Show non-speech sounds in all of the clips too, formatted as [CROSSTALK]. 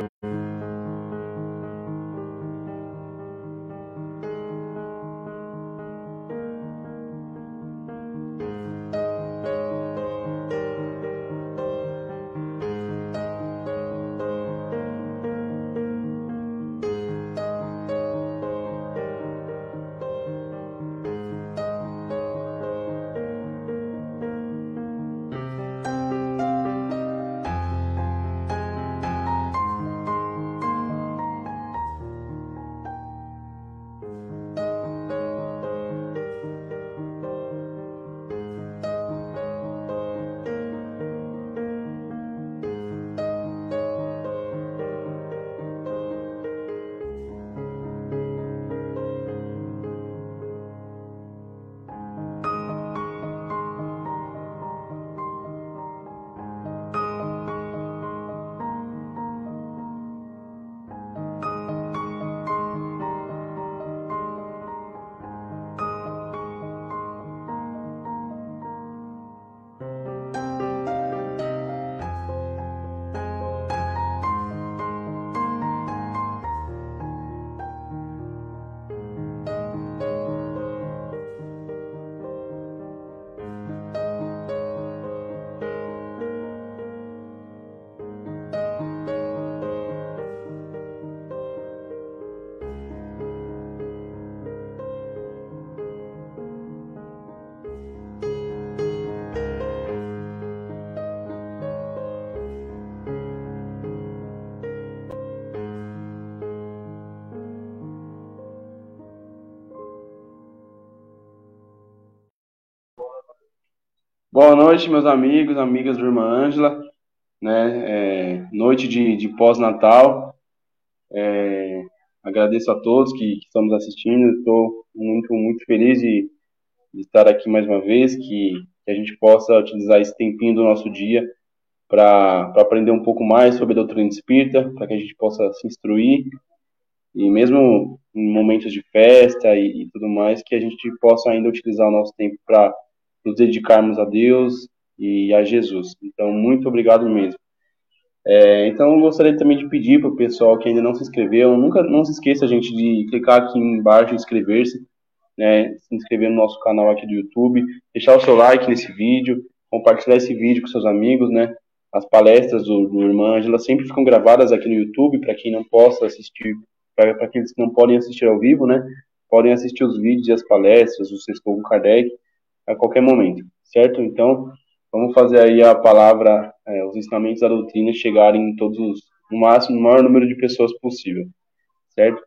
you. Boa noite, meus amigos, amigas do Irmã Ângela, né? É, noite de, de pós-natal. É, agradeço a todos que, que estamos assistindo. Estou muito, muito feliz de, de, estar aqui mais uma vez, que, que, a gente possa utilizar esse tempinho do nosso dia para aprender um pouco mais sobre a doutrina espírita, para que a gente possa se instruir e mesmo em momentos de festa e, e tudo mais, que a gente possa ainda utilizar o nosso tempo para nos dedicarmos a Deus e a Jesus. Então, muito obrigado mesmo. É, então, eu gostaria também de pedir para o pessoal que ainda não se inscreveu, nunca não se esqueça, gente, de clicar aqui embaixo e inscrever-se, né, se inscrever no nosso canal aqui do YouTube, deixar o seu like nesse vídeo, compartilhar esse vídeo com seus amigos, né, as palestras do, do Irmã Angela sempre ficam gravadas aqui no YouTube, para quem não possa assistir, para aqueles que não podem assistir ao vivo, né, podem assistir os vídeos e as palestras do Sextou com Kardec, a qualquer momento, certo? Então, vamos fazer aí a palavra, é, os ensinamentos da doutrina chegarem em todos os, no máximo, no maior número de pessoas possível, certo?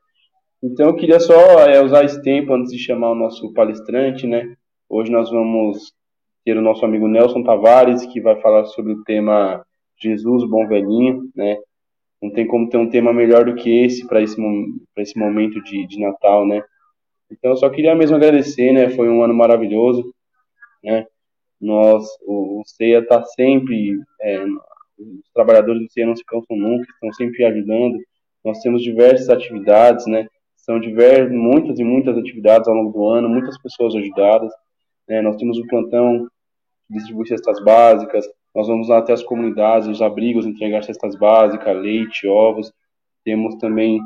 Então, eu queria só é, usar esse tempo antes de chamar o nosso palestrante, né? Hoje nós vamos ter o nosso amigo Nelson Tavares, que vai falar sobre o tema Jesus, bom velhinho, né? Não tem como ter um tema melhor do que esse para esse, esse momento de, de Natal, né? Então, eu só queria mesmo agradecer, né? Foi um ano maravilhoso né? Nós, o, o CEA está sempre, é, os trabalhadores do CEA não se cansam nunca, estão sempre ajudando. Nós temos diversas atividades, né? São diversas, muitas e muitas atividades ao longo do ano, muitas pessoas ajudadas. Né? Nós temos o plantão que distribui cestas básicas, nós vamos lá até as comunidades, os abrigos, entregar cestas básicas, leite, ovos. Temos também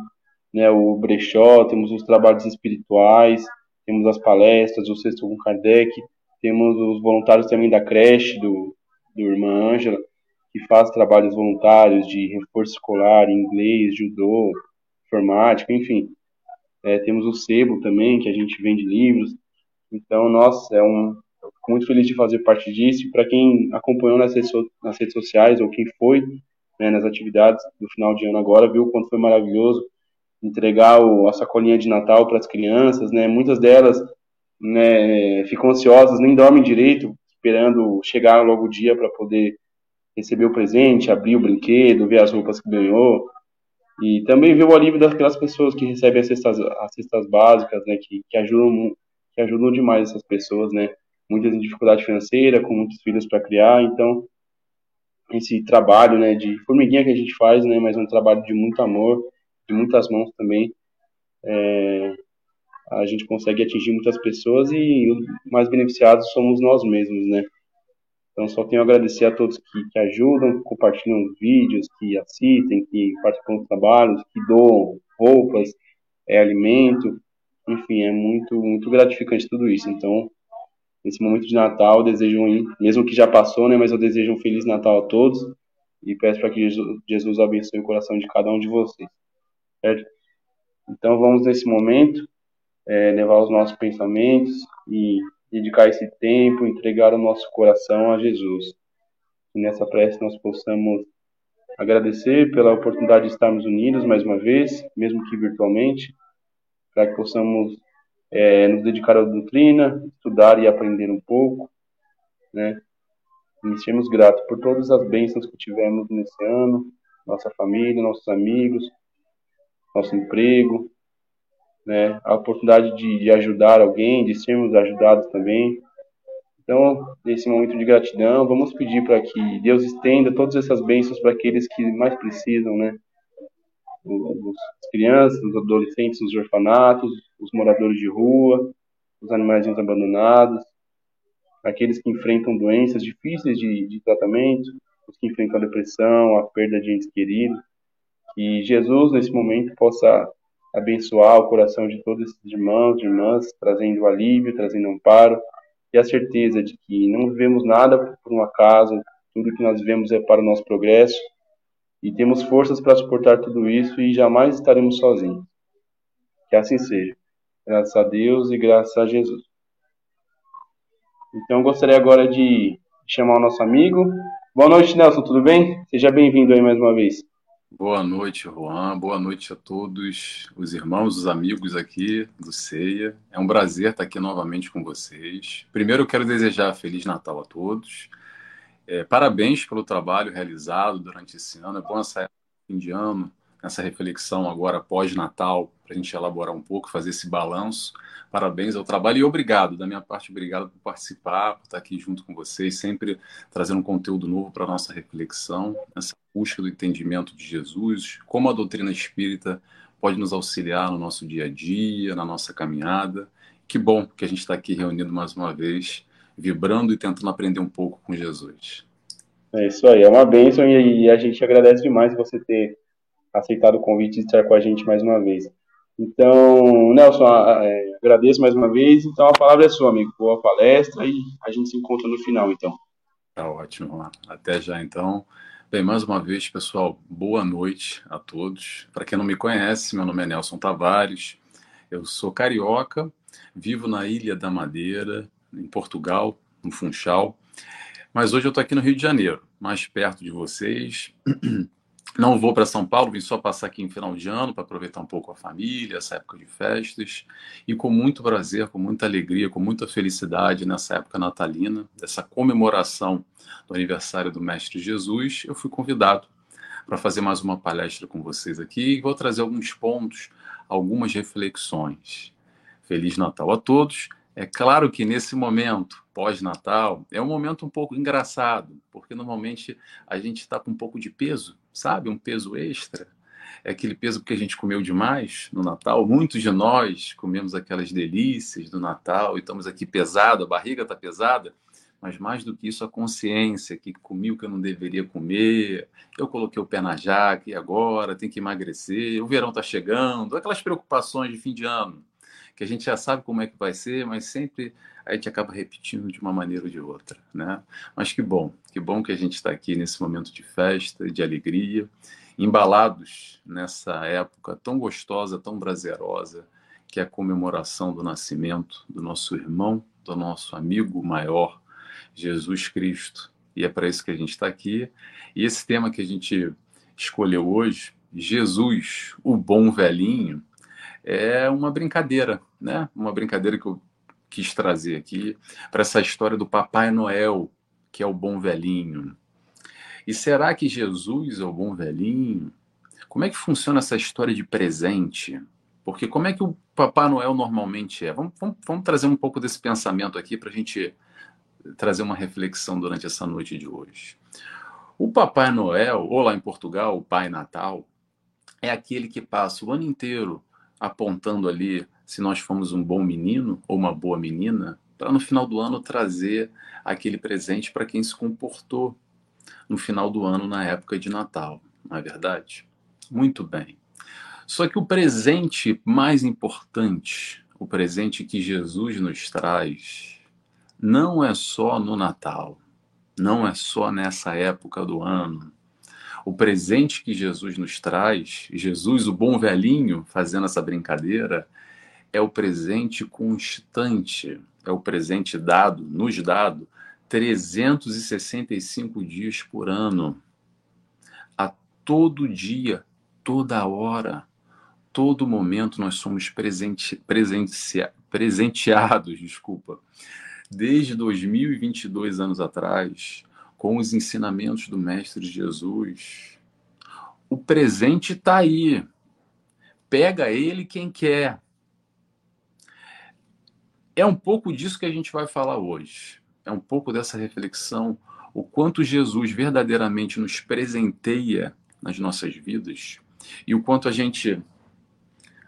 né, o brechó, temos os trabalhos espirituais, temos as palestras, o Sexto com Kardec, temos os voluntários também da creche do, do Irmã Ângela, que faz trabalhos voluntários de reforço escolar, inglês, judô, informática, enfim. É, temos o Sebo também, que a gente vende livros. Então, nossa, é um, fico muito feliz de fazer parte disso. Para quem acompanhou nas redes, nas redes sociais ou quem foi né, nas atividades do final de ano agora, viu quanto foi maravilhoso entregar o, a sacolinha de Natal para as crianças, né? Muitas delas né, ficam ansiosas, nem dormem direito, esperando chegar logo o dia para poder receber o presente, abrir o brinquedo, ver as roupas que ganhou, e também ver o alívio daquelas pessoas que recebem as cestas, as cestas básicas, né, que, que, ajudam, que ajudam demais essas pessoas, né, muitas em dificuldade financeira, com muitos filhos para criar, então esse trabalho, né, de formiguinha que a gente faz, né, mas é um trabalho de muito amor, de muitas mãos também, é, a gente consegue atingir muitas pessoas e os mais beneficiados somos nós mesmos, né? Então, só tenho a agradecer a todos que, que ajudam, compartilham os vídeos, que assistem, que participam dos trabalhos, que doam roupas, é, alimento, enfim, é muito, muito gratificante tudo isso. Então, nesse momento de Natal, desejo, um, mesmo que já passou, né, mas eu desejo um Feliz Natal a todos e peço para que Jesus abençoe o coração de cada um de vocês, certo? Então, vamos nesse momento é, levar os nossos pensamentos e dedicar esse tempo, entregar o nosso coração a Jesus. E nessa prece nós possamos agradecer pela oportunidade de estarmos unidos mais uma vez, mesmo que virtualmente, para que possamos é, nos dedicar à doutrina, estudar e aprender um pouco, né? E sermos gratos por todas as bênçãos que tivemos nesse ano, nossa família, nossos amigos, nosso emprego, né? A oportunidade de, de ajudar alguém, de sermos ajudados também. Então, nesse momento de gratidão, vamos pedir para que Deus estenda todas essas bênçãos para aqueles que mais precisam, né? As crianças, os adolescentes nos orfanatos, os moradores de rua, os animais abandonados, aqueles que enfrentam doenças difíceis de, de tratamento, os que enfrentam a depressão, a perda de entes queridos. Que Jesus, nesse momento, possa abençoar o coração de todos esses irmãos e irmãs, trazendo alívio, trazendo amparo e a certeza de que não vivemos nada por um acaso, tudo que nós vivemos é para o nosso progresso e temos forças para suportar tudo isso e jamais estaremos sozinhos. Que assim seja. Graças a Deus e graças a Jesus. Então, gostaria agora de chamar o nosso amigo. Boa noite, Nelson, tudo bem? Seja bem-vindo aí mais uma vez. Boa noite, Juan. Boa noite a todos os irmãos, os amigos aqui do Ceia. É um prazer estar aqui novamente com vocês. Primeiro, eu quero desejar Feliz Natal a todos. É, parabéns pelo trabalho realizado durante esse ano. É bom essa fim de ano, essa reflexão agora pós-Natal, para a gente elaborar um pouco, fazer esse balanço. Parabéns ao trabalho e obrigado, da minha parte, obrigado por participar, por estar aqui junto com vocês, sempre trazendo um conteúdo novo para a nossa reflexão, essa busca do entendimento de Jesus, como a doutrina espírita pode nos auxiliar no nosso dia a dia, na nossa caminhada. Que bom que a gente está aqui reunido mais uma vez, vibrando e tentando aprender um pouco com Jesus. É isso aí, é uma bênção e a gente agradece demais você ter aceitado o convite de estar com a gente mais uma vez. Então, Nelson, é, agradeço mais uma vez. Então, a palavra é sua, amigo. Boa palestra e a gente se encontra no final, então. Tá ótimo. Até já, então. Bem, mais uma vez, pessoal, boa noite a todos. Para quem não me conhece, meu nome é Nelson Tavares. Eu sou carioca, vivo na Ilha da Madeira, em Portugal, no Funchal. Mas hoje eu estou aqui no Rio de Janeiro, mais perto de vocês. [CLEARS THROAT] Não vou para São Paulo, vim só passar aqui em final de ano para aproveitar um pouco a família, essa época de festas. E com muito prazer, com muita alegria, com muita felicidade nessa época natalina, dessa comemoração do aniversário do Mestre Jesus, eu fui convidado para fazer mais uma palestra com vocês aqui e vou trazer alguns pontos, algumas reflexões. Feliz Natal a todos. É claro que nesse momento pós-Natal é um momento um pouco engraçado, porque normalmente a gente está com um pouco de peso sabe? Um peso extra. É aquele peso que a gente comeu demais no Natal. Muitos de nós comemos aquelas delícias do Natal e estamos aqui pesado, a barriga está pesada, mas mais do que isso, a consciência que comi o que eu não deveria comer, eu coloquei o pé na jaca e agora tem que emagrecer, o verão está chegando, aquelas preocupações de fim de ano, que a gente já sabe como é que vai ser, mas sempre a gente acaba repetindo de uma maneira ou de outra, né? Mas que bom, que bom que a gente está aqui nesse momento de festa, de alegria, embalados nessa época tão gostosa, tão prazerosa, que é a comemoração do nascimento do nosso irmão, do nosso amigo maior, Jesus Cristo. E é para isso que a gente está aqui. E esse tema que a gente escolheu hoje, Jesus, o bom velhinho, é uma brincadeira, né? Uma brincadeira que eu quis trazer aqui para essa história do Papai Noel, que é o bom velhinho. E será que Jesus é o bom velhinho? Como é que funciona essa história de presente? Porque como é que o Papai Noel normalmente é? Vamos, vamos, vamos trazer um pouco desse pensamento aqui para a gente trazer uma reflexão durante essa noite de hoje. O Papai Noel, ou lá em Portugal, o Pai Natal, é aquele que passa o ano inteiro apontando ali se nós fomos um bom menino ou uma boa menina para no final do ano trazer aquele presente para quem se comportou no final do ano, na época de Natal, não é verdade? Muito bem. Só que o presente mais importante, o presente que Jesus nos traz, não é só no Natal, não é só nessa época do ano. O presente que Jesus nos traz, Jesus, o bom velhinho, fazendo essa brincadeira, é o presente constante, é o presente dado, nos dado, 365 dias por ano. A todo dia, toda hora, todo momento nós somos presente, presentea, presenteados, desculpa. Desde 2022 anos atrás, com os ensinamentos do Mestre Jesus, o presente está aí. Pega ele quem quer. É um pouco disso que a gente vai falar hoje. É um pouco dessa reflexão, o quanto Jesus verdadeiramente nos presenteia nas nossas vidas e o quanto a gente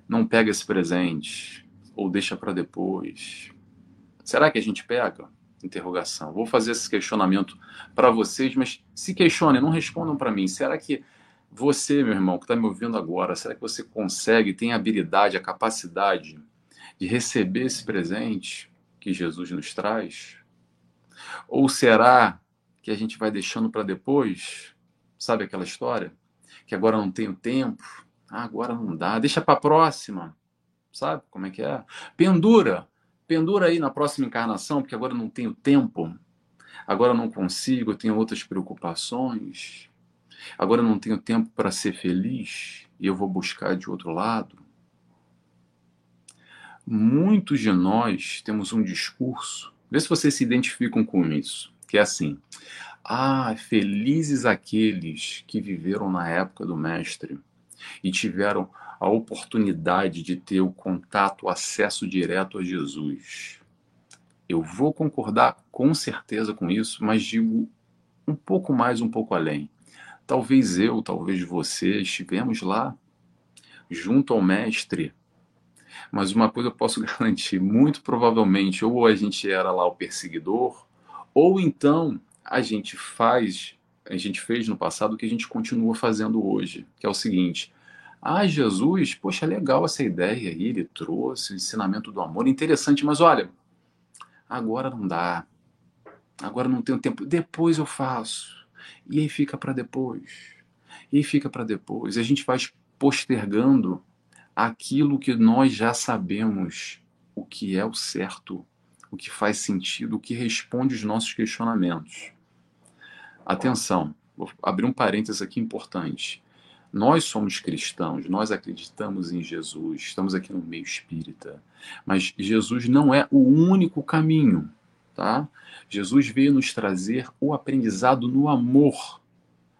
não pega esse presente ou deixa para depois. Será que a gente pega? Interrogação. Vou fazer esse questionamento para vocês, mas se questionem, não respondam para mim. Será que você, meu irmão, que está me ouvindo agora, será que você consegue, tem a habilidade, a capacidade de receber esse presente que Jesus nos traz? Ou será que a gente vai deixando para depois? Sabe aquela história? Que agora não tenho tempo, ah, agora não dá, deixa para a próxima. Sabe como é que é? Pendura, pendura aí na próxima encarnação, porque agora não tenho tempo. Agora não consigo, eu tenho outras preocupações. Agora não tenho tempo para ser feliz e eu vou buscar de outro lado. Muitos de nós temos um discurso, vê se vocês se identificam com isso, que é assim: ah, felizes aqueles que viveram na época do Mestre e tiveram a oportunidade de ter o contato, o acesso direto a Jesus. Eu vou concordar com certeza com isso, mas digo um pouco mais, um pouco além. Talvez eu, talvez você estivemos lá, junto ao Mestre, mas uma coisa eu posso [LAUGHS] garantir: muito provavelmente, ou a gente era lá o perseguidor, ou então a gente faz, a gente fez no passado o que a gente continua fazendo hoje, que é o seguinte: ah, Jesus, poxa, legal essa ideia aí, ele trouxe o ensinamento do amor, interessante, mas olha, agora não dá, agora não tenho tempo, depois eu faço, e aí fica para depois, e aí fica para depois, e a gente vai postergando aquilo que nós já sabemos o que é o certo, o que faz sentido, o que responde os nossos questionamentos. Atenção, vou abrir um parênteses aqui importante. Nós somos cristãos, nós acreditamos em Jesus, estamos aqui no meio espírita, mas Jesus não é o único caminho, tá? Jesus veio nos trazer o aprendizado no amor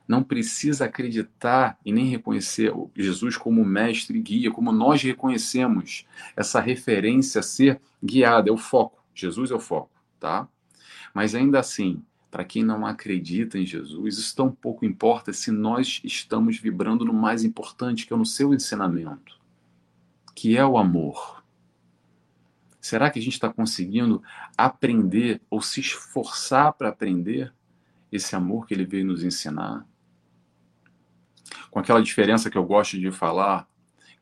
não precisa acreditar e nem reconhecer Jesus como mestre e guia, como nós reconhecemos essa referência a ser guiada, é o foco. Jesus é o foco, tá? Mas ainda assim, para quem não acredita em Jesus, isso tão pouco importa se nós estamos vibrando no mais importante, que é no seu ensinamento, que é o amor. Será que a gente está conseguindo aprender ou se esforçar para aprender esse amor que ele veio nos ensinar? com aquela diferença que eu gosto de falar,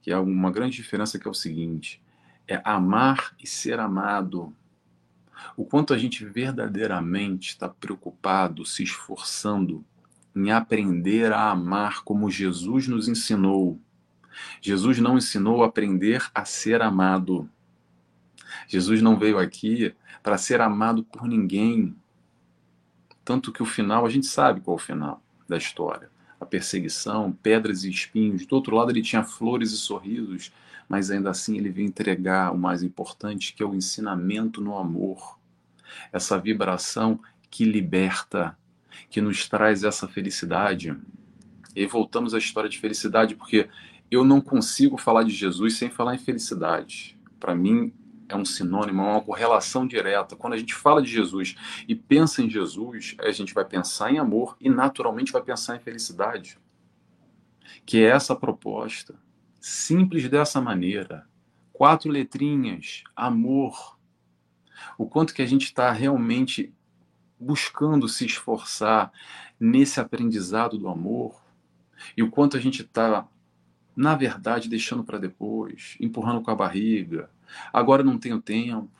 que é uma grande diferença que é o seguinte: é amar e ser amado. O quanto a gente verdadeiramente está preocupado, se esforçando em aprender a amar como Jesus nos ensinou. Jesus não ensinou a aprender a ser amado. Jesus não veio aqui para ser amado por ninguém. Tanto que o final, a gente sabe qual é o final da história a perseguição, pedras e espinhos. Do outro lado, ele tinha flores e sorrisos, mas ainda assim ele veio entregar o mais importante, que é o ensinamento no amor. Essa vibração que liberta, que nos traz essa felicidade. E voltamos à história de felicidade, porque eu não consigo falar de Jesus sem falar em felicidade. Para mim, é um sinônimo, é uma correlação direta. Quando a gente fala de Jesus e pensa em Jesus, a gente vai pensar em amor e naturalmente vai pensar em felicidade. Que é essa proposta, simples dessa maneira, quatro letrinhas, amor. o quanto que a gente está realmente buscando se esforçar nesse aprendizado do amor e o quanto a gente está, na verdade, deixando para depois, empurrando com a barriga. Agora não tenho tempo.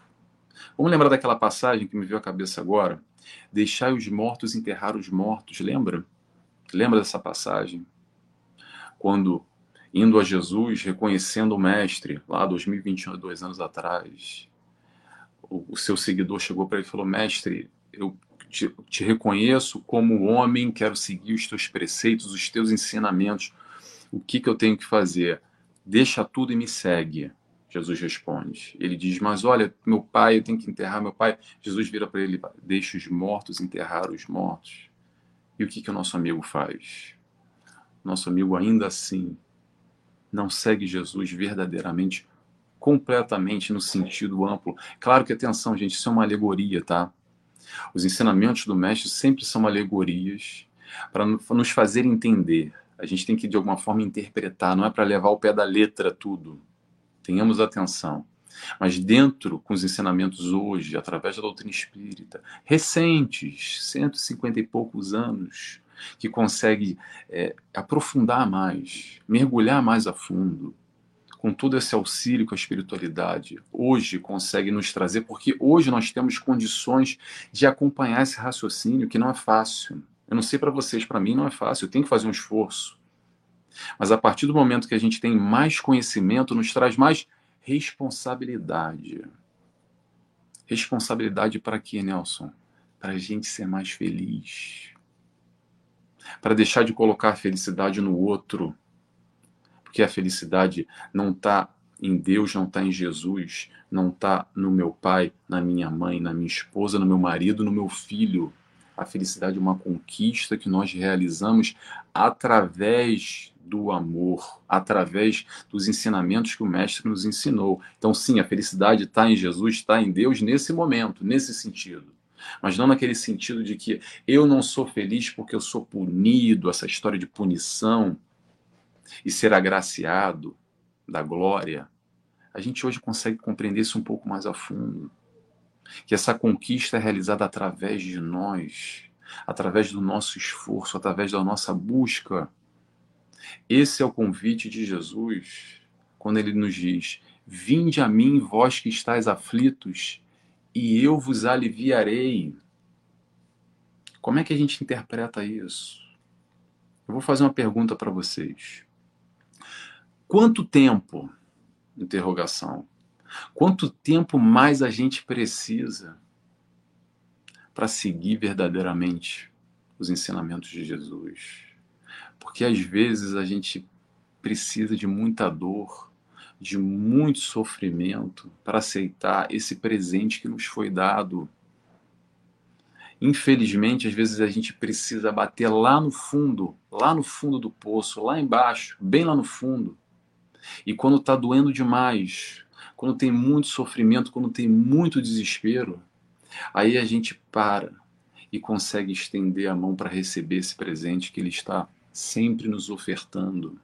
Vamos lembrar daquela passagem que me veio à cabeça agora? Deixai os mortos enterrar os mortos, lembra? Lembra dessa passagem? Quando, indo a Jesus, reconhecendo o Mestre, lá 2021, dois anos atrás, o, seu seguidor chegou para ele e falou: Mestre, eu te, te reconheço como homem, quero seguir os teus preceitos, os teus ensinamentos. O que, que eu tenho que fazer? Deixa tudo e me segue. Jesus responde. Ele diz: Mas olha, meu pai, eu tenho que enterrar meu pai. Jesus vira para ele: Deixa os mortos enterrar os mortos. E o que, que o nosso amigo faz? Nosso amigo, ainda assim, não segue Jesus verdadeiramente, completamente no sentido amplo. Claro que, atenção, gente, isso é uma alegoria, tá? Os ensinamentos do mestre sempre são alegorias para nos fazer entender. A gente tem que, de alguma forma, interpretar, não é para levar ao pé da letra tudo. Tenhamos atenção. Mas dentro, com os ensinamentos hoje, através da doutrina espírita, recentes, 150 e poucos anos, que consegue é, aprofundar mais, mergulhar mais a fundo, com todo esse auxílio que a espiritualidade hoje consegue nos trazer, porque hoje nós temos condições de acompanhar esse raciocínio que não é fácil. Eu não sei para vocês, para mim não é fácil, eu tenho que fazer um esforço. Mas a partir do momento que a gente tem mais conhecimento, nos traz mais responsabilidade. Responsabilidade para quê, Nelson? Para a gente ser mais feliz. Para deixar de colocar a felicidade no outro porque a felicidade não está em Deus, não está em Jesus, não está no meu pai, na minha mãe, na minha esposa, no meu marido, no meu filho. A felicidade é uma conquista que nós realizamos através do amor, através dos ensinamentos que o Mestre nos ensinou. Então, sim, a felicidade está em Jesus, está em Deus nesse momento, nesse sentido. Mas não naquele sentido de que eu não sou feliz porque eu sou punido, essa história de punição e ser agraciado da glória, a gente hoje consegue compreender isso um pouco mais a fundo. Que essa conquista é realizada através de nós, através do nosso esforço, através da nossa busca. Esse é o convite de Jesus, quando ele nos diz: Vinde a mim, vós que estáis aflitos, e eu vos aliviarei. Como é que a gente interpreta isso? Eu vou fazer uma pergunta para vocês. Quanto tempo? Interrogação. Quanto tempo mais a gente precisa para seguir verdadeiramente os ensinamentos de Jesus? Porque às vezes a gente precisa de muita dor, de muito sofrimento para aceitar esse presente que nos foi dado. Infelizmente, às vezes a gente precisa bater lá no fundo, lá no fundo do poço, lá embaixo, bem lá no fundo, e quando está doendo demais, quando tem muito sofrimento, quando tem muito desespero, aí a gente para e consegue estender a mão para receber esse presente que Ele está sempre nos ofertando.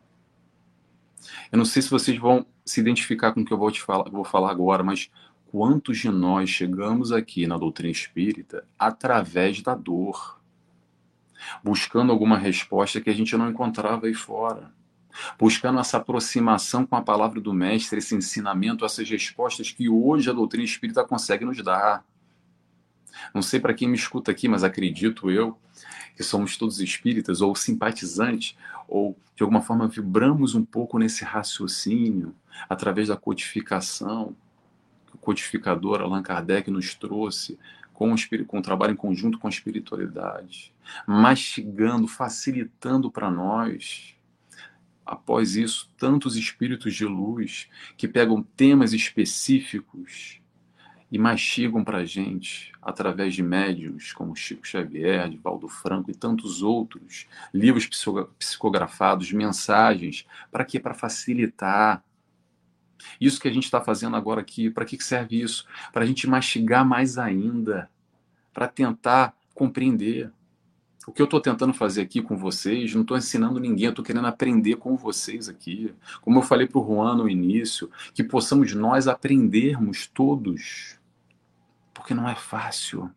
Eu não sei se vocês vão se identificar com o que eu vou te falar, vou falar agora, mas quantos de nós chegamos aqui na doutrina espírita através da dor, buscando alguma resposta que a gente não encontrava aí fora? buscando essa aproximação com a palavra do Mestre, esse ensinamento, essas respostas que hoje a doutrina espírita consegue nos dar. Não sei para quem me escuta aqui, mas acredito eu que somos todos espíritas ou simpatizantes, ou de alguma forma vibramos um pouco nesse raciocínio através da codificação que o codificador Allan Kardec nos trouxe com o, com o trabalho em conjunto com a espiritualidade, mastigando, facilitando para nós após isso, tantos espíritos de luz que pegam temas específicos e mastigam para a gente, através de médiums como Chico Xavier, Divaldo Franco e tantos outros, livros psicografados, mensagens, para quê? Para facilitar. Isso que a gente está fazendo agora aqui, para que serve isso? Para a gente mastigar mais ainda, para tentar compreender. O que eu estou tentando fazer aqui com vocês, não estou ensinando ninguém, estou querendo aprender com vocês aqui. Como eu falei para o Juan no início, que possamos nós aprendermos todos. Porque não é fácil.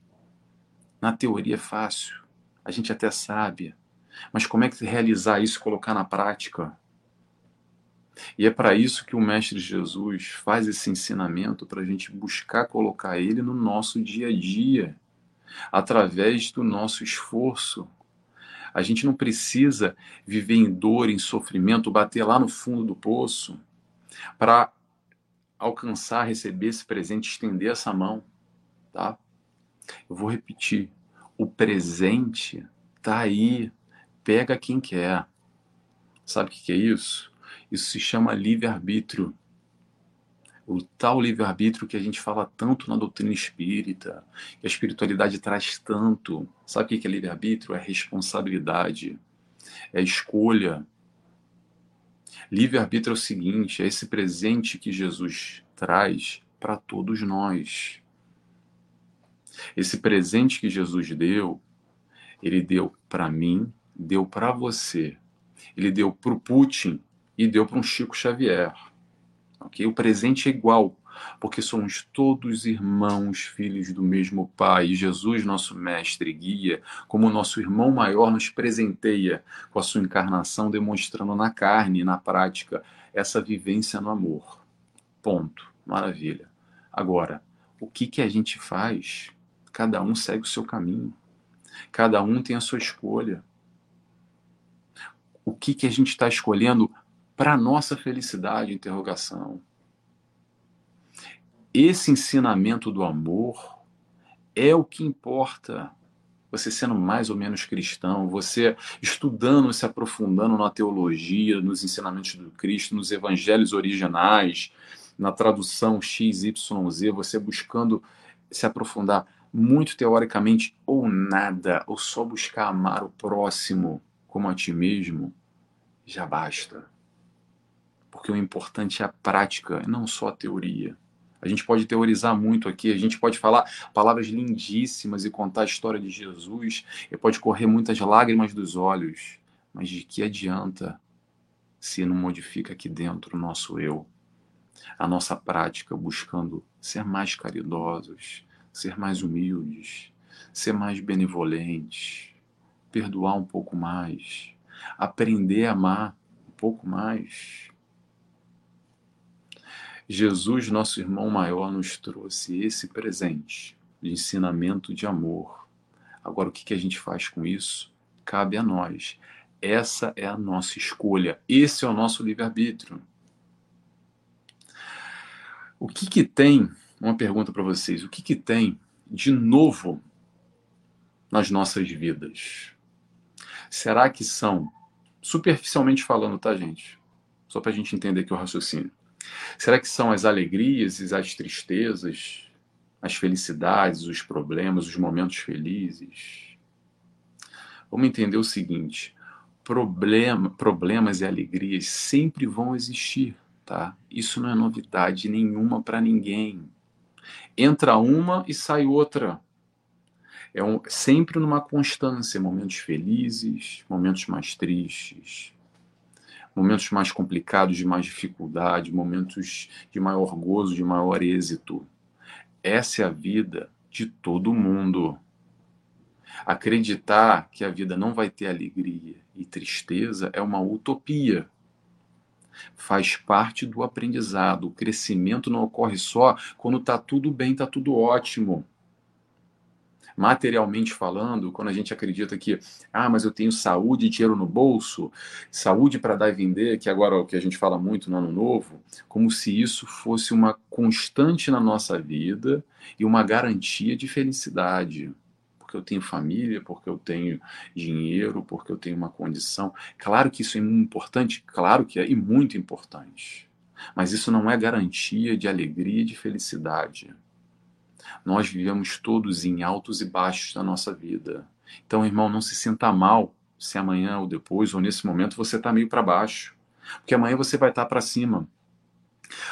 Na teoria é fácil. A gente até sabe. Mas como é que realizar isso e colocar na prática? E é para isso que o Mestre Jesus faz esse ensinamento para a gente buscar colocar ele no nosso dia a dia, através do nosso esforço. A gente não precisa viver em dor, em sofrimento, bater lá no fundo do poço para alcançar, receber esse presente, estender essa mão, tá? Eu vou repetir. O presente tá aí. Pega quem quer. Sabe o que é isso? Isso se chama livre-arbítrio. O tal livre-arbítrio que a gente fala tanto na doutrina espírita, que a espiritualidade traz tanto. Sabe o que é livre-arbítrio? É responsabilidade, é escolha. Livre-arbítrio é o seguinte: é esse presente que Jesus traz para todos nós. Esse presente que Jesus deu, ele deu para mim, deu para você, ele deu para o Putin, e deu para um Chico Xavier. Okay? O presente é igual, porque somos todos irmãos, filhos do mesmo Pai. Jesus, nosso mestre e guia, como nosso irmão maior, nos presenteia com a sua encarnação, demonstrando na carne na prática essa vivência no amor. Ponto. Maravilha. Agora, o que, que a gente faz? Cada um segue o seu caminho. Cada um tem a sua escolha. O que, que a gente está escolhendo para nossa felicidade, interrogação. Esse ensinamento do amor é o que importa. Você sendo mais ou menos cristão, você estudando, se aprofundando na teologia, nos ensinamentos do Cristo, nos evangelhos originais, na tradução XYZ, você buscando se aprofundar muito teoricamente ou nada, ou só buscar amar o próximo como a ti mesmo, já basta. Porque o importante é a prática, não só a teoria. A gente pode teorizar muito aqui, a gente pode falar palavras lindíssimas e contar a história de Jesus, e pode correr muitas lágrimas dos olhos, mas de que adianta se não modifica aqui dentro o nosso eu, a nossa prática buscando ser mais caridosos, ser mais humildes, ser mais benevolentes, perdoar um pouco mais, aprender a amar um pouco mais, Jesus, nosso irmão maior, nos trouxe esse presente de ensinamento de amor. Agora, o que a gente faz com isso? Cabe a nós. Essa é a nossa escolha. Esse é o nosso livre-arbítrio. O que, que tem, uma pergunta para vocês, o que, que tem de novo nas nossas vidas? Será que são, superficialmente falando, tá, gente? Só para a gente entender aqui o raciocínio. Será que são as alegrias e as tristezas, as felicidades, os problemas, os momentos felizes? Vamos entender o seguinte: problema, problemas e alegrias sempre vão existir, tá? Isso não é novidade nenhuma para ninguém. Entra uma e sai outra. É um, sempre numa constância, momentos felizes, momentos mais tristes, momentos mais complicados, de mais dificuldade, momentos de maior gozo, de maior êxito. Essa é a vida de todo mundo. Acreditar que a vida não vai ter alegria e tristeza é uma utopia. Faz parte do aprendizado. O crescimento não ocorre só quando está tudo bem, está tudo ótimo materialmente falando, quando a gente acredita que, ah, mas eu tenho saúde e dinheiro no bolso, saúde para dar e vender, que agora é o que a gente fala muito no ano novo, como se isso fosse uma constante na nossa vida e uma garantia de felicidade. Porque eu tenho família, porque eu tenho dinheiro, porque eu tenho uma condição. Claro que isso é importante, claro que é, e muito importante. Mas isso não é garantia de alegria e de felicidade. Nós vivemos todos em altos e baixos da nossa vida. Então, irmão, não se sinta mal se amanhã ou depois, ou nesse momento, você está meio para baixo. Porque amanhã você vai estar tá para cima.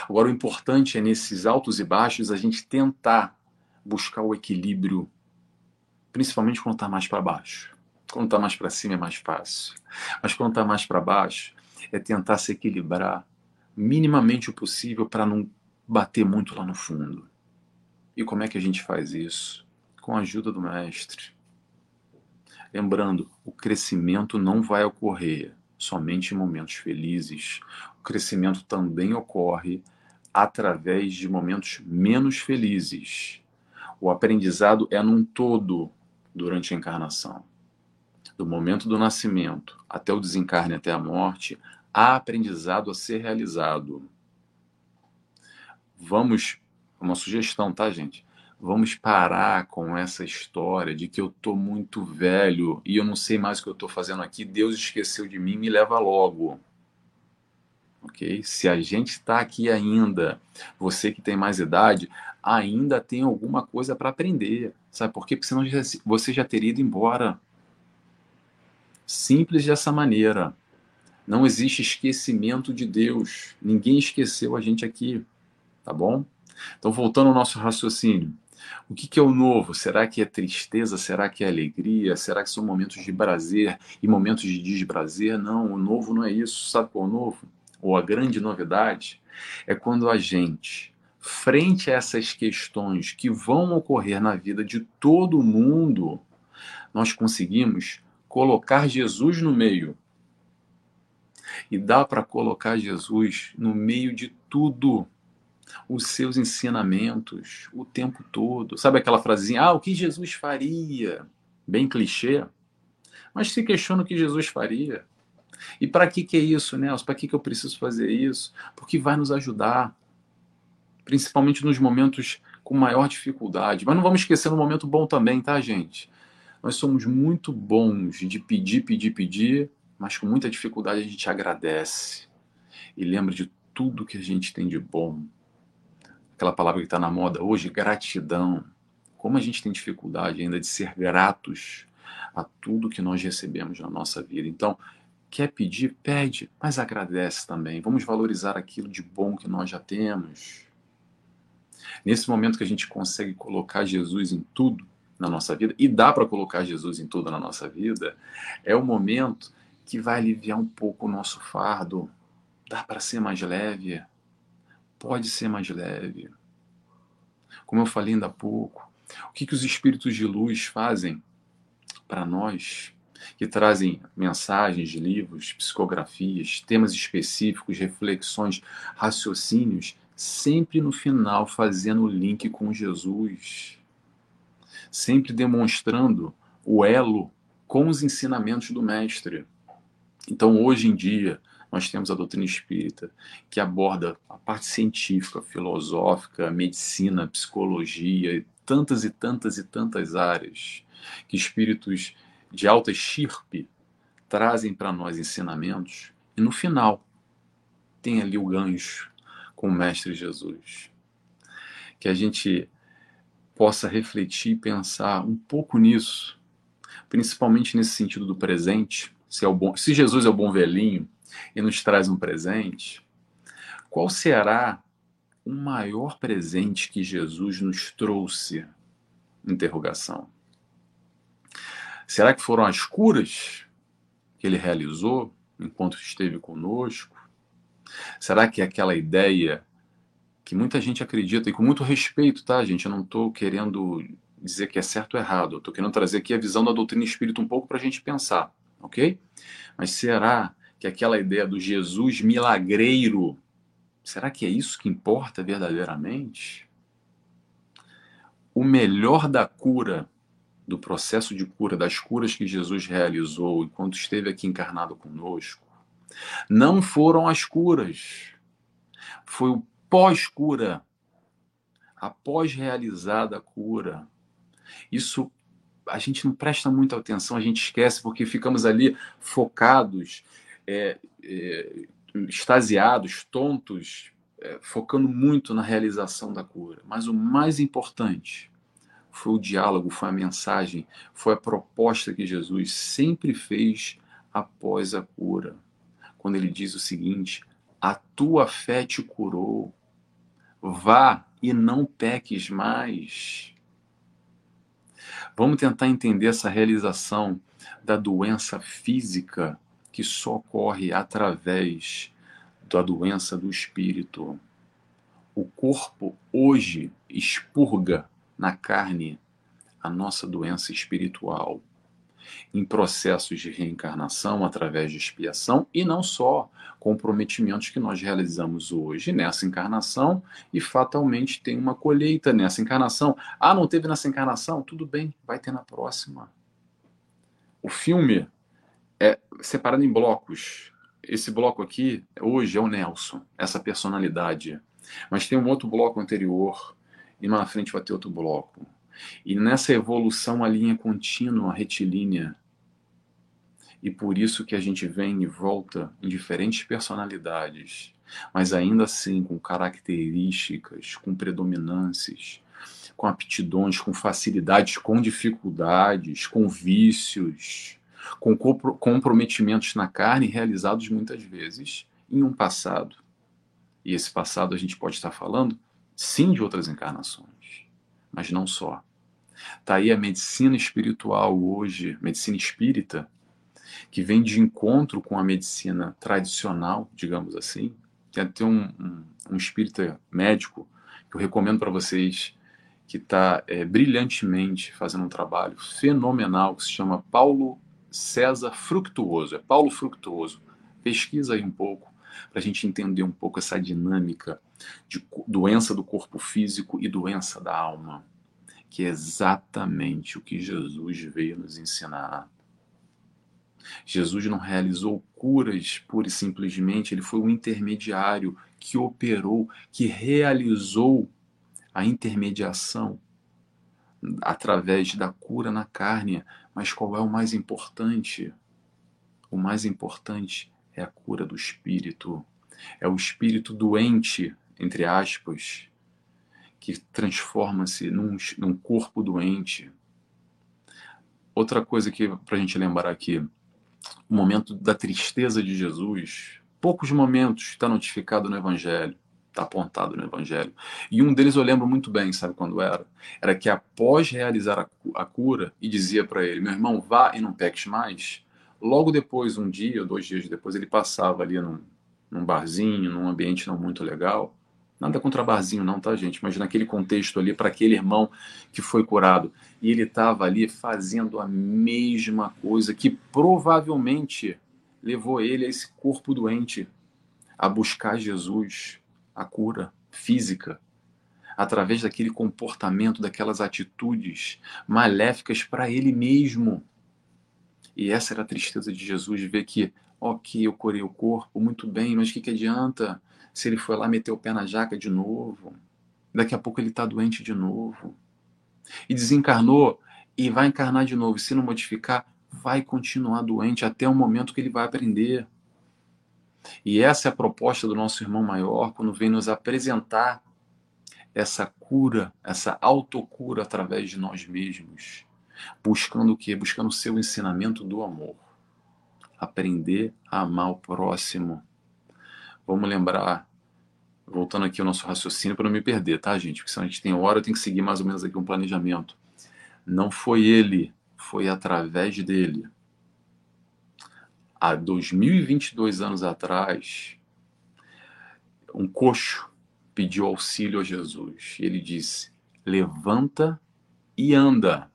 Agora, o importante é nesses altos e baixos a gente tentar buscar o equilíbrio, principalmente quando está mais para baixo. Quando está mais para cima é mais fácil. Mas quando está mais para baixo, é tentar se equilibrar minimamente o possível para não bater muito lá no fundo. E como é que a gente faz isso? Com a ajuda do Mestre. Lembrando, o crescimento não vai ocorrer somente em momentos felizes. O crescimento também ocorre através de momentos menos felizes. O aprendizado é num todo durante a encarnação. Do momento do nascimento até o desencarne, até a morte, há aprendizado a ser realizado. Vamos, uma sugestão, tá, gente? Vamos parar com essa história de que eu tô muito velho e eu não sei mais o que eu tô fazendo aqui, Deus esqueceu de mim, me leva logo. Ok? Se a gente está aqui ainda, você que tem mais idade, ainda tem alguma coisa para aprender. Sabe por quê? Porque senão você já teria ido embora. Simples dessa maneira. Não existe esquecimento de Deus. Ninguém esqueceu a gente aqui. Tá bom? Então, voltando ao nosso raciocínio. O que, que, é o novo? Será que é tristeza? Será que é alegria? Será que são momentos de prazer e momentos de desprazer? Não, o novo não é isso. Sabe qual é o novo? Ou a grande novidade é quando a gente, frente a essas questões que vão ocorrer na vida de todo mundo, nós conseguimos colocar Jesus no meio. E dá para colocar Jesus no meio de tudo os seus ensinamentos o tempo todo. Sabe aquela frasinha, ah, o que Jesus faria? Bem clichê. Mas se questiona o que Jesus faria. E para que, que é isso, Nelson? Para que, que eu preciso fazer isso? Porque vai nos ajudar, principalmente nos momentos com maior dificuldade. Mas não vamos esquecer no momento bom também, tá, gente? Nós somos muito bons de pedir, pedir, pedir, mas com muita dificuldade a gente agradece. E lembra de tudo que a gente tem de bom, aquela palavra que está na moda hoje, gratidão. Como a gente tem dificuldade ainda de ser gratos a tudo que nós recebemos na nossa vida. Então, quer pedir, pede, mas agradece também. Vamos valorizar aquilo de bom que nós já temos. Nesse momento que a gente consegue colocar Jesus em tudo na nossa vida, e dá para colocar Jesus em tudo na nossa vida, é o momento que vai aliviar um pouco o nosso fardo. Dá para ser mais leve, pode ser mais leve. Como eu falei ainda há pouco, o que, que os espíritos de luz fazem para nós, que trazem mensagens de livros, psicografias, temas específicos, reflexões, raciocínios, sempre no final fazendo o link com Jesus, sempre demonstrando o elo com os ensinamentos do Mestre. Então, hoje em dia, nós temos a doutrina espírita, que aborda a parte científica, filosófica, medicina, psicologia, tantas e tantas e tantas áreas que espíritos de alta estirpe trazem para nós ensinamentos, e no final tem ali o gancho com o Mestre Jesus. Que a gente possa refletir e pensar um pouco nisso, principalmente nesse sentido do presente. Se, é o bom, se Jesus é o bom velhinho, e nos traz um presente, qual será o maior presente que Jesus nos trouxe? Interrogação. Será que foram as curas que ele realizou enquanto esteve conosco? Será que é aquela ideia que muita gente acredita, e com muito respeito, tá, gente? Eu não estou querendo dizer que é certo ou errado, eu estou querendo trazer aqui a visão da doutrina espírita um pouco para a gente pensar, ok? Mas será que aquela ideia do Jesus milagreiro, será que é isso que importa verdadeiramente? O melhor da cura, do processo de cura, das curas que Jesus realizou enquanto esteve aqui encarnado conosco, não foram as curas, foi o pós-cura, após realizada a cura. Isso a gente não presta muita atenção, a gente esquece porque ficamos ali focados é, é, extasiados, tontos, é, focando muito na realização da cura. Mas o mais importante foi o diálogo, foi a mensagem, foi a proposta que Jesus sempre fez após a cura. Quando ele diz o seguinte: A tua fé te curou, vá e não peques mais. Vamos tentar entender essa realização da doença física que só ocorre através da doença do espírito. O corpo hoje expurga na carne a nossa doença espiritual em processos de reencarnação através de expiação e não só comprometimentos que nós realizamos hoje nessa encarnação e fatalmente tem uma colheita nessa encarnação. Ah, não teve nessa encarnação? Tudo bem, vai ter na próxima. O filme é separado em blocos. Esse bloco aqui, hoje, é o Nelson, essa personalidade. Mas tem um outro bloco anterior, e na frente vai ter outro bloco. E nessa evolução, a linha contínua, retilínea. E por isso que a gente vem e volta em diferentes personalidades, mas ainda assim com características, com predominâncias, com aptidões, com facilidades, com dificuldades, com vícios, com comprometimentos na carne realizados muitas vezes em um passado. E esse passado a gente pode estar falando, sim, de outras encarnações, mas não só. Está aí a medicina espiritual hoje, medicina espírita, que vem de encontro com a medicina tradicional, digamos assim. Tem até um, um, um espírita médico que eu recomendo para vocês, que está é, brilhantemente fazendo um trabalho fenomenal, que se chama Paulo César Fructuoso. É Paulo Fructuoso. Pesquisa aí um pouco, para a gente entender um pouco essa dinâmica de doença do corpo físico e doença da alma que é exatamente o que Jesus veio nos ensinar. Jesus não realizou curas pura e simplesmente, ele foi um intermediário que operou, que realizou a intermediação através da cura na carne. Mas qual é o mais importante? O mais importante é a cura do espírito. É o espírito doente, entre aspas, que transforma-se num, num corpo doente. Outra coisa que para a gente lembrar aqui, o momento da tristeza de Jesus, poucos momentos está notificado no Evangelho, está apontado no Evangelho. E um deles eu lembro muito bem, sabe quando era? Era que após realizar a, a cura, e dizia para ele: meu irmão, vá e não peques mais. Logo depois, um dia, dois dias depois, ele passava ali num, num barzinho, num ambiente não muito legal, Nada contra barzinho, não, tá, gente? Mas naquele contexto ali, para aquele irmão que foi curado. E ele estava ali fazendo a mesma coisa que provavelmente levou ele a esse corpo doente a buscar Jesus, a cura física, através daquele comportamento, daquelas atitudes maléficas para ele mesmo. E essa era a tristeza de Jesus, de ver que, ok, eu curei o corpo, muito bem, mas o que, que adianta? Se ele foi lá meter o pé na jaca de novo. Daqui a pouco ele está doente de novo. E desencarnou e vai encarnar de novo. Se não modificar, vai continuar doente até o momento que ele vai aprender. E essa é a proposta do nosso irmão maior quando vem nos apresentar essa cura, essa autocura através de nós mesmos. Buscando o quê? Buscando o seu ensinamento do amor. Aprender a amar o próximo Vamos lembrar, voltando aqui ao nosso raciocínio para não me perder, tá, gente? Porque se a gente tem hora, eu tenho que seguir mais ou menos aqui um planejamento. Não foi ele, foi através dele. Há 2022 anos atrás, um coxo pediu auxílio a Jesus. Ele disse: Levanta e anda.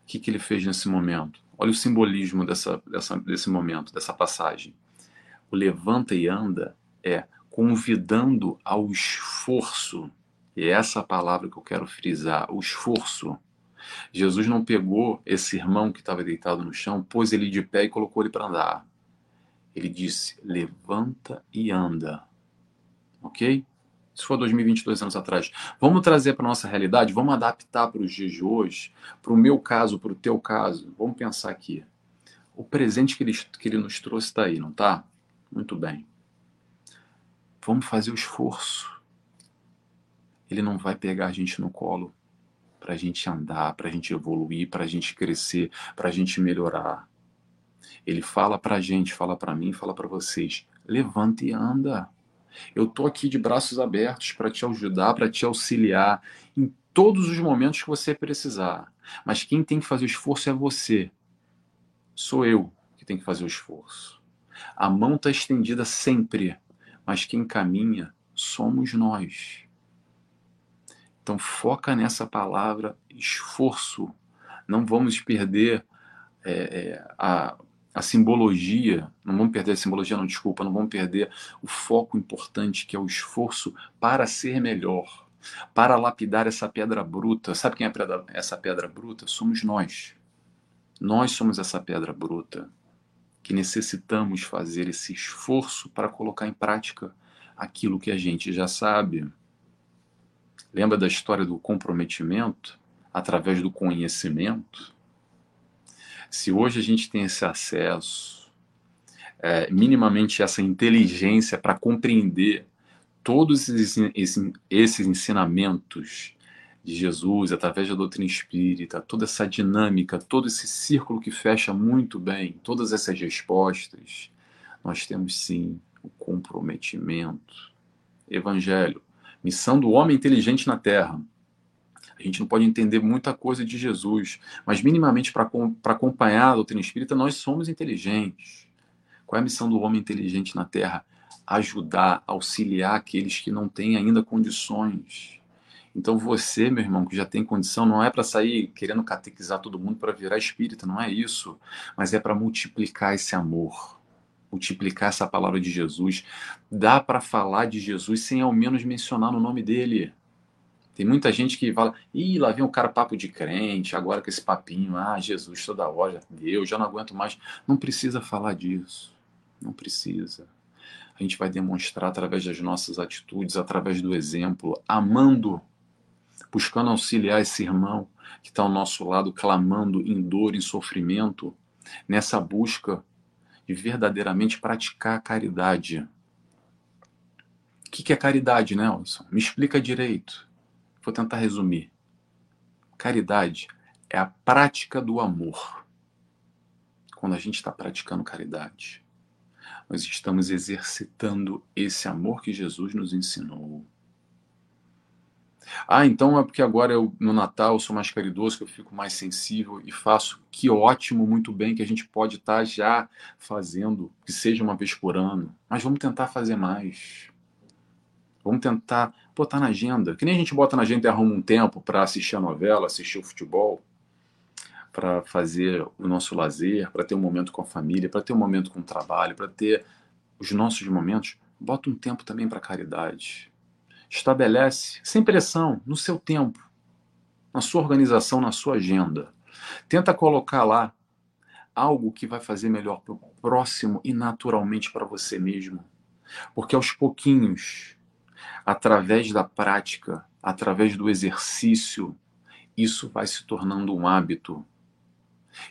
O que, que ele fez nesse momento? Olha o simbolismo dessa, dessa, desse momento, dessa passagem. O levanta e anda é convidando ao esforço. E é essa palavra que eu quero frisar, o esforço. Jesus não pegou esse irmão que estava deitado no chão, pôs ele de pé e colocou ele para andar. Ele disse: levanta e anda. Ok? Isso foi 2022 anos atrás. Vamos trazer para nossa realidade, vamos adaptar para os dias de hoje, para o meu caso, para o teu caso. Vamos pensar aqui. O presente que ele, que ele nos trouxe está aí, não está? Muito bem. Vamos fazer o esforço. Ele não vai pegar a gente no colo para a gente andar, para a gente evoluir, para a gente crescer, para a gente melhorar. Ele fala para a gente, fala para mim, fala para vocês: levanta e anda. Eu tô aqui de braços abertos para te ajudar, para te auxiliar em todos os momentos que você precisar. Mas quem tem que fazer o esforço é você. Sou eu que tem que fazer o esforço. A mão está estendida sempre, mas quem caminha somos nós. Então foca nessa palavra esforço. Não vamos perder é, é, a, a simbologia, não vamos perder a simbologia, não, desculpa, não vamos perder o foco importante que é o esforço para ser melhor, para lapidar essa pedra bruta. Sabe quem é essa pedra bruta? Somos nós. Nós somos essa pedra bruta que necessitamos fazer esse esforço para colocar em prática aquilo que a gente já sabe. Lembra da história do comprometimento através do conhecimento? Se hoje a gente tem esse acesso, é, minimamente essa inteligência para compreender todos esses, esses ensinamentos de Jesus, através da doutrina espírita, toda essa dinâmica, todo esse círculo que fecha muito bem, todas essas respostas, nós temos sim o comprometimento. Evangelho, missão do homem inteligente na Terra. A gente não pode entender muita coisa de Jesus, mas minimamente para acompanhar a doutrina espírita, nós somos inteligentes. Qual é a missão do homem inteligente na Terra? Ajudar, auxiliar aqueles que não têm ainda condições então você, meu irmão, que já tem condição, não é para sair querendo catequizar todo mundo para virar espírita, não é isso, mas é para multiplicar esse amor, multiplicar essa palavra de Jesus. Dá para falar de Jesus sem ao menos mencionar no nome dele. Tem muita gente que fala, ih, lá vem um cara papo de crente, agora com esse papinho, ah, Jesus toda hora, Deus, já não aguento mais. Não precisa falar disso. Não precisa. A gente vai demonstrar através das nossas atitudes, através do exemplo, amando buscando auxiliar esse irmão que está ao nosso lado, clamando em dor, em sofrimento, nessa busca de verdadeiramente praticar a caridade. O que é caridade, Nelson? Me explica direito. Vou tentar resumir. Caridade é a prática do amor. Quando a gente está praticando caridade, nós estamos exercitando esse amor que Jesus nos ensinou. Ah, então é porque agora eu, no Natal eu sou mais caridoso, que eu fico mais sensível e faço. Que ótimo, muito bem, que a gente pode estar tá já fazendo, que seja uma vez por ano. Mas vamos tentar fazer mais. Vamos tentar botar na agenda. Que nem a gente bota na agenda e arruma um tempo para assistir a novela, assistir o futebol, para fazer o nosso lazer, para ter um momento com a família, para ter um momento com o trabalho, para ter os nossos momentos. Bota um tempo também para caridade Estabelece, sem pressão, no seu tempo, na sua organização, na sua agenda. Tenta colocar lá algo que vai fazer melhor para o próximo e naturalmente para você mesmo. Porque aos pouquinhos, através da prática, através do exercício, isso vai se tornando um hábito.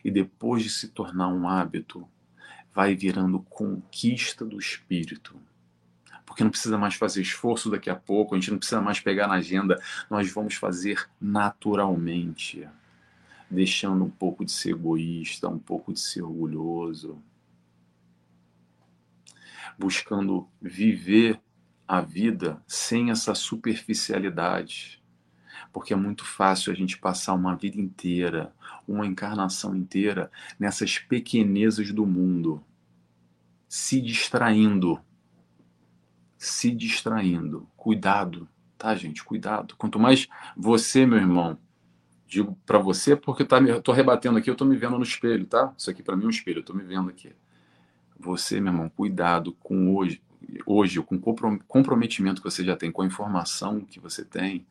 E depois de se tornar um hábito, vai virando conquista do espírito porque não precisa mais fazer esforço daqui a pouco, a gente não precisa mais pegar na agenda, nós vamos fazer naturalmente, deixando um pouco de ser egoísta, um pouco de ser orgulhoso, buscando viver a vida sem essa superficialidade. Porque é muito fácil a gente passar uma vida inteira, uma encarnação inteira, nessas pequenezas do mundo, se distraindo se distraindo. Cuidado, tá, gente? Cuidado. Quanto mais você, meu irmão, digo para você porque tá me, tô rebatendo aqui, eu tô me vendo no espelho, tá? Isso aqui para mim é um espelho, eu tô me vendo aqui. Você, meu irmão, cuidado com hoje, hoje com o comprometimento que você já tem, com a informação que você tem.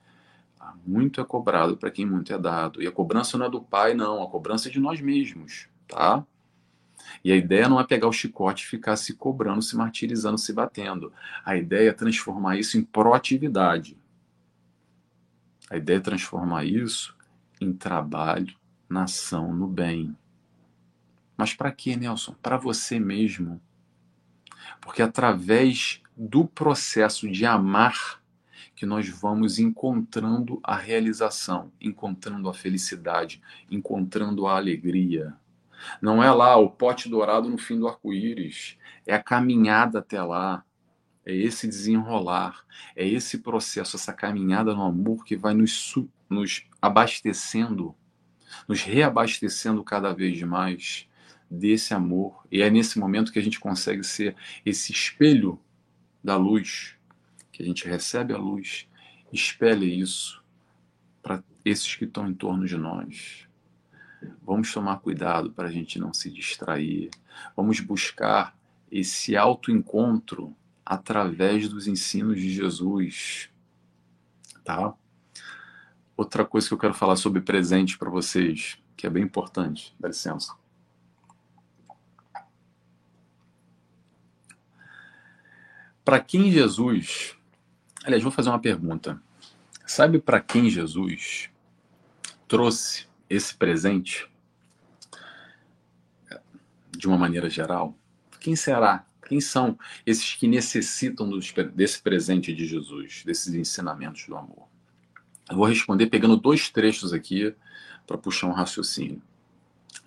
Tá? Muito é cobrado para quem muito é dado. E a cobrança não é do pai, não, a cobrança é de nós mesmos, tá? E a ideia não é pegar o chicote e ficar se cobrando, se martirizando, se batendo. A ideia é transformar isso em proatividade. A ideia é transformar isso em trabalho, na ação, no bem. Mas para quê, Nelson? Para você mesmo. Porque através do processo de amar que nós vamos encontrando a realização, encontrando a felicidade, encontrando a alegria. Não é lá o pote dourado no fim do arco-íris, é a caminhada até lá, é esse desenrolar, é esse processo, essa caminhada no amor que vai nos, nos abastecendo, nos reabastecendo cada vez mais desse amor. E é nesse momento que a gente consegue ser esse espelho da luz que a gente recebe a luz, espelhe isso para esses que estão em torno de nós. Vamos tomar cuidado para a gente não se distrair. Vamos buscar esse autoencontro através dos ensinos de Jesus. Tá? Outra coisa que eu quero falar sobre presente para vocês, que é bem importante. Dá licença. Para quem Jesus. Aliás, vou fazer uma pergunta. Sabe para quem Jesus trouxe esse presente? De uma maneira geral? Quem será? Quem são esses que necessitam dos, desse presente de Jesus, desses ensinamentos do amor? Eu vou responder pegando dois trechos aqui para puxar um raciocínio.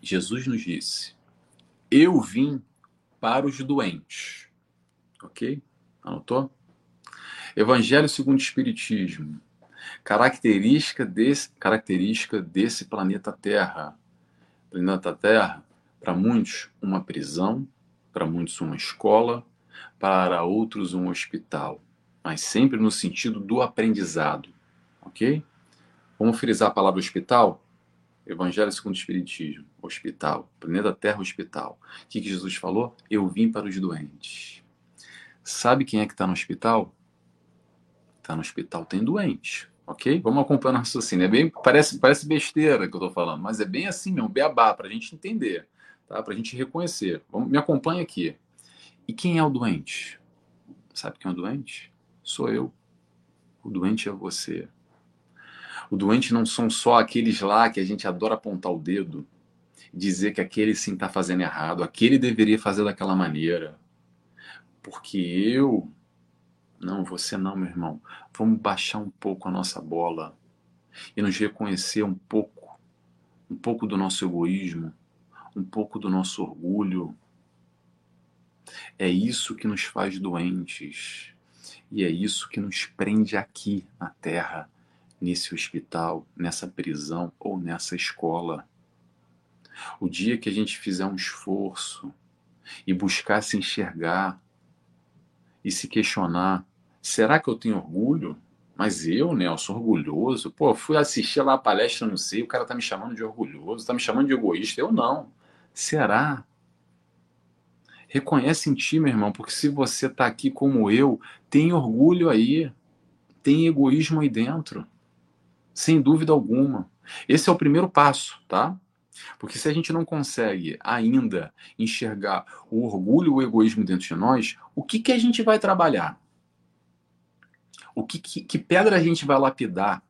Jesus nos disse: Eu vim para os doentes. Ok? Anotou? Evangelho segundo o Espiritismo. Característica desse, característica desse planeta Terra. Planeta Terra, para muitos, uma prisão, para muitos, uma escola, para outros, um hospital. Mas sempre no sentido do aprendizado. Ok? Vamos frisar a palavra hospital? Evangelho segundo o Espiritismo. Hospital. Planeta Terra, hospital. O que, que Jesus falou? Eu vim para os doentes. Sabe quem é que está no hospital? Está no hospital, tem doente. Ok? Vamos acompanhar o raciocínio. É bem, parece, parece besteira que eu estou falando, mas é bem assim mesmo, beabá, para a gente entender, tá? para a gente reconhecer. Vamos, me acompanha aqui. E quem é o doente? Sabe quem é o doente? Sou eu. O doente é você. O doente não são só aqueles lá que a gente adora apontar o dedo, dizer que aquele sim está fazendo errado, aquele deveria fazer daquela maneira porque eu. Não, você não, meu irmão. Vamos baixar um pouco a nossa bola e nos reconhecer um pouco, um pouco do nosso egoísmo, um pouco do nosso orgulho. É isso que nos faz doentes e é isso que nos prende aqui na Terra, nesse hospital, nessa prisão ou nessa escola. O dia que a gente fizer um esforço e buscar se enxergar e se questionar: será que eu tenho orgulho? Mas eu, Nelson, orgulhoso? Pô, fui assistir lá a palestra, não sei, o cara tá me chamando de orgulhoso, tá me chamando de egoísta. Eu não. Será? Reconhece em ti, meu irmão, porque se você tá aqui como eu, tem orgulho aí, tem egoísmo aí dentro. Sem dúvida alguma. Esse é o primeiro passo, tá? Porque se a gente não consegue ainda enxergar o orgulho e o egoísmo dentro de nós, o que, que a gente vai trabalhar? O que, que, que pedra a gente vai lapidar?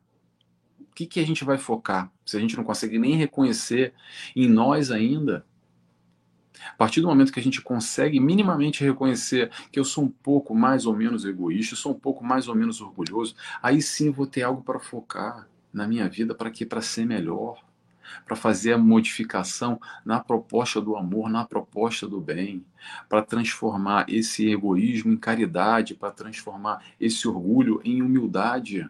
O que, que a gente vai focar? Se a gente não consegue nem reconhecer em nós ainda. A partir do momento que a gente consegue minimamente reconhecer que eu sou um pouco mais ou menos egoísta, sou um pouco mais ou menos orgulhoso, aí sim vou ter algo para focar na minha vida para que para ser melhor para fazer a modificação na proposta do amor, na proposta do bem, para transformar esse egoísmo em caridade, para transformar esse orgulho em humildade.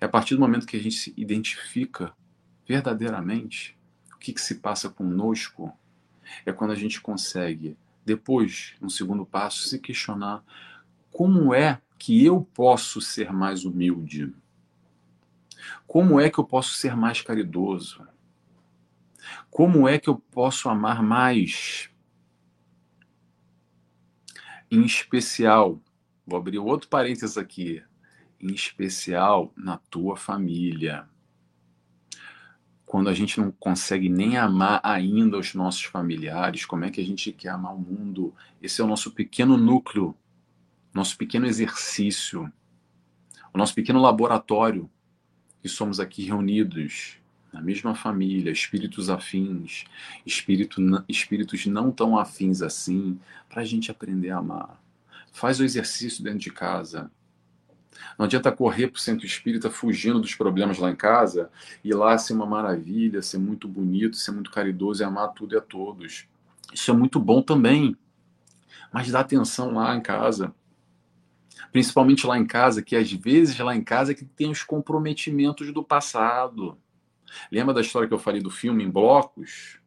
É a partir do momento que a gente se identifica verdadeiramente o que, que se passa conosco, é quando a gente consegue, depois, no segundo passo, se questionar como é que eu posso ser mais humilde como é que eu posso ser mais caridoso? Como é que eu posso amar mais? Em especial, vou abrir outro parênteses aqui, em especial na tua família. Quando a gente não consegue nem amar ainda os nossos familiares, como é que a gente quer amar o mundo? Esse é o nosso pequeno núcleo, nosso pequeno exercício, o nosso pequeno laboratório que somos aqui reunidos na mesma família, espíritos afins, espírito, espíritos não tão afins assim, para a gente aprender a amar. Faz o exercício dentro de casa. Não adianta correr para o centro espírita fugindo dos problemas lá em casa e lá ser uma maravilha, ser muito bonito, ser muito caridoso e amar tudo e a todos. Isso é muito bom também. Mas dá atenção lá em casa principalmente lá em casa, que às vezes lá em casa é que tem os comprometimentos do passado. Lembra da história que eu falei do filme em blocos?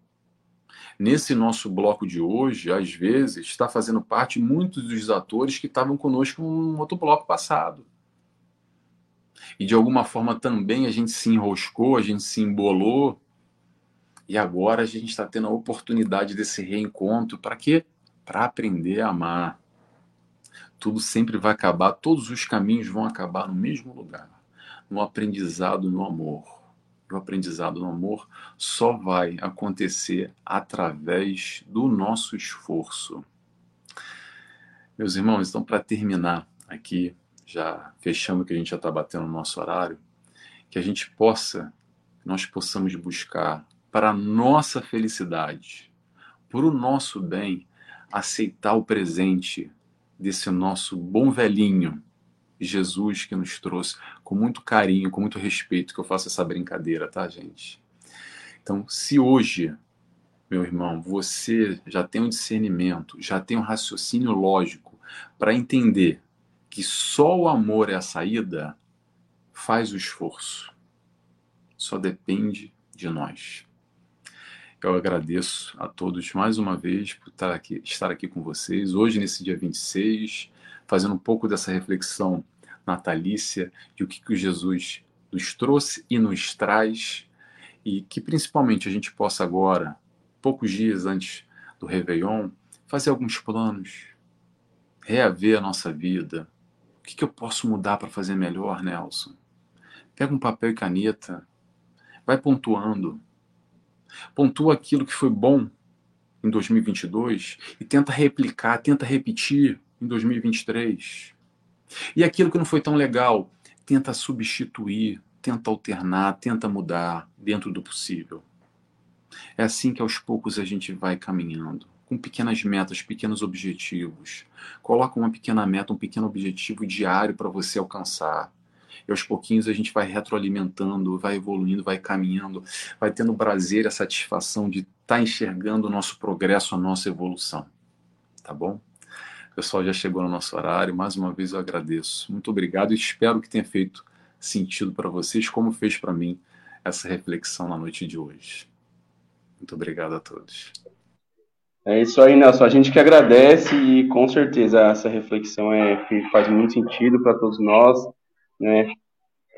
Nesse nosso bloco de hoje, às vezes, está fazendo parte muitos dos atores que estavam conosco no outro bloco passado. E de alguma forma também a gente se enroscou, a gente se embolou. E agora a gente está tendo a oportunidade desse reencontro. Para quê? Para aprender a amar. Tudo sempre vai acabar, todos os caminhos vão acabar no mesmo lugar no aprendizado no amor. O aprendizado no amor só vai acontecer através do nosso esforço. Meus irmãos, então, para terminar aqui, já fechando que a gente já está batendo no nosso horário, que a gente possa, nós possamos buscar para a nossa felicidade, por o nosso bem, aceitar o presente desse nosso bom velhinho, Jesus que nos trouxe, com muito carinho, com muito respeito, que eu faço essa brincadeira, tá, gente? Então, se hoje, meu irmão, você já tem um discernimento, já tem um raciocínio lógico para entender que só o amor é a saída, faz o esforço. Só depende de nós. Eu agradeço a todos mais uma vez por estar aqui, estar aqui com vocês. Hoje, nesse dia 26, fazendo um pouco dessa reflexão natalícia de o que, que Jesus nos trouxe e nos traz, e que principalmente a gente possa agora, poucos dias antes do Réveillon, fazer alguns planos, reaver a nossa vida, o que, que eu posso mudar para fazer melhor, Nelson? Pega um papel e caneta, vai pontuando. Pontua aquilo que foi bom em 2022 e tenta replicar, tenta repetir em 2023. E aquilo que não foi tão legal, tenta substituir, tenta alternar, tenta mudar dentro do possível. É assim que aos poucos a gente vai caminhando com pequenas metas, pequenos objetivos. Coloca uma pequena meta, um pequeno objetivo diário para você alcançar. E aos pouquinhos a gente vai retroalimentando, vai evoluindo, vai caminhando, vai tendo prazer e a satisfação de estar tá enxergando o nosso progresso, a nossa evolução. Tá bom? O pessoal já chegou no nosso horário. Mais uma vez eu agradeço. Muito obrigado e espero que tenha feito sentido para vocês, como fez para mim essa reflexão na noite de hoje. Muito obrigado a todos. É isso aí, Nelson. A gente que agradece e com certeza essa reflexão é que faz muito sentido para todos nós, né?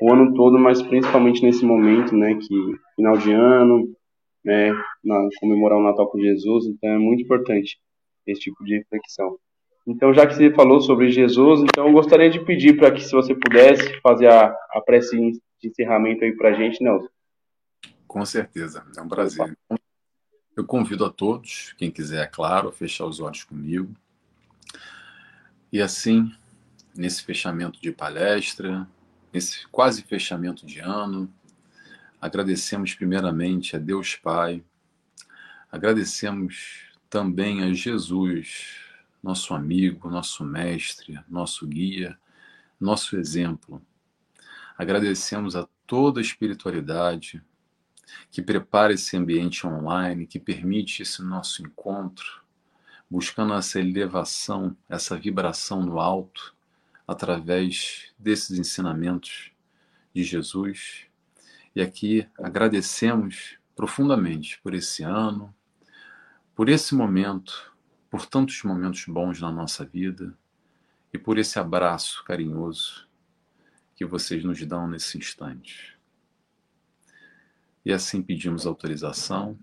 O ano todo, mas principalmente nesse momento, né? Que final de ano, né? Na, comemorar o Natal com Jesus, então é muito importante esse tipo de reflexão. Então, já que você falou sobre Jesus, então eu gostaria de pedir para que, se você pudesse, fazer a, a prece de encerramento aí para a gente, Nelson. Com certeza, é um prazer. Eu convido a todos, quem quiser, é claro, a fechar os olhos comigo. E assim, nesse fechamento de palestra, nesse quase fechamento de ano, agradecemos primeiramente a Deus Pai, agradecemos também a Jesus, nosso amigo, nosso mestre, nosso guia, nosso exemplo. Agradecemos a toda a espiritualidade, que prepara esse ambiente online, que permite esse nosso encontro, buscando essa elevação, essa vibração no alto, através desses ensinamentos de Jesus. E aqui agradecemos profundamente por esse ano, por esse momento, por tantos momentos bons na nossa vida e por esse abraço carinhoso que vocês nos dão nesse instante. E assim pedimos autorização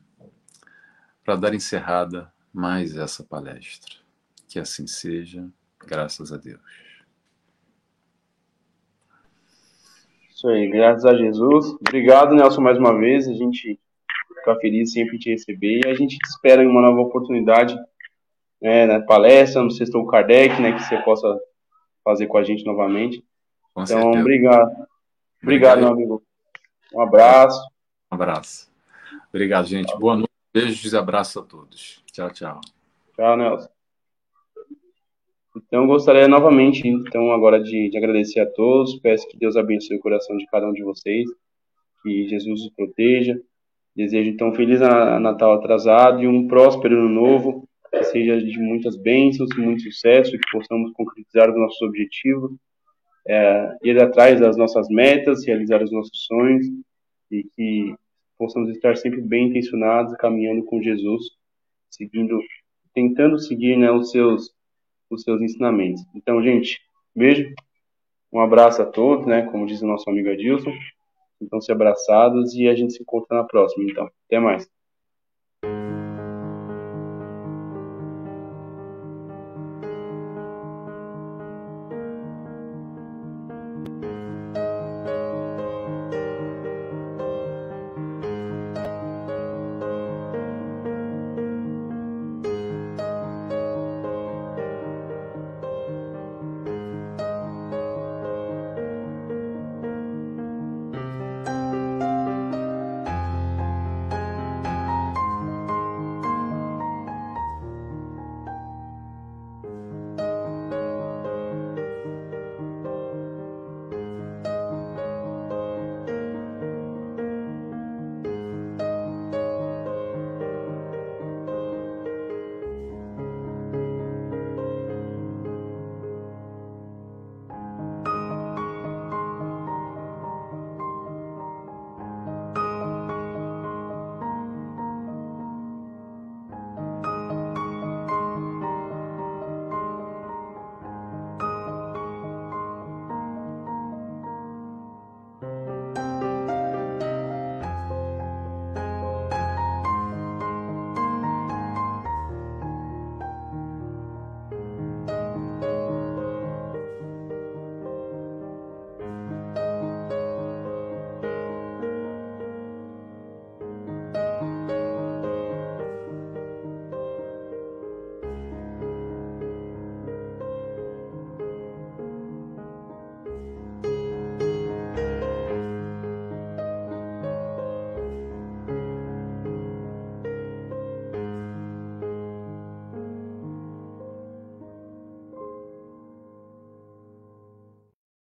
para dar encerrada mais essa palestra. Que assim seja, graças a Deus. Isso aí, graças a Jesus. Obrigado, Nelson, mais uma vez. A gente fica feliz sempre te receber e a gente te espera em uma nova oportunidade né, na palestra, no Sextou Kardec, né, que você possa fazer com a gente novamente. Com então, certeza. obrigado. Obrigado, obrigado, meu amigo. Um abraço. Um abraço. Obrigado, gente. Boa noite. Beijos e abraços a todos. Tchau, tchau. Tchau, Nelson. Então, gostaria novamente, então, agora de, de, agradecer a todos. Peço que Deus abençoe o coração de cada um de vocês. Que Jesus os proteja. Desejo, então, feliz Natal atrasado e um próspero ano novo. Que seja de muitas bênçãos, muito sucesso, que possamos concretizar os nossos objetivos, é, ir atrás das nossas metas, realizar os nossos sonhos e que possamos estar sempre bem intencionados, caminhando com Jesus seguindo, tentando seguir, né, os seus, os seus ensinamentos. Então, gente, beijo, um abraço a todos, né, como diz o nosso amigo Adilson. Então, se abraçados e a gente se encontra na próxima. Então, até mais.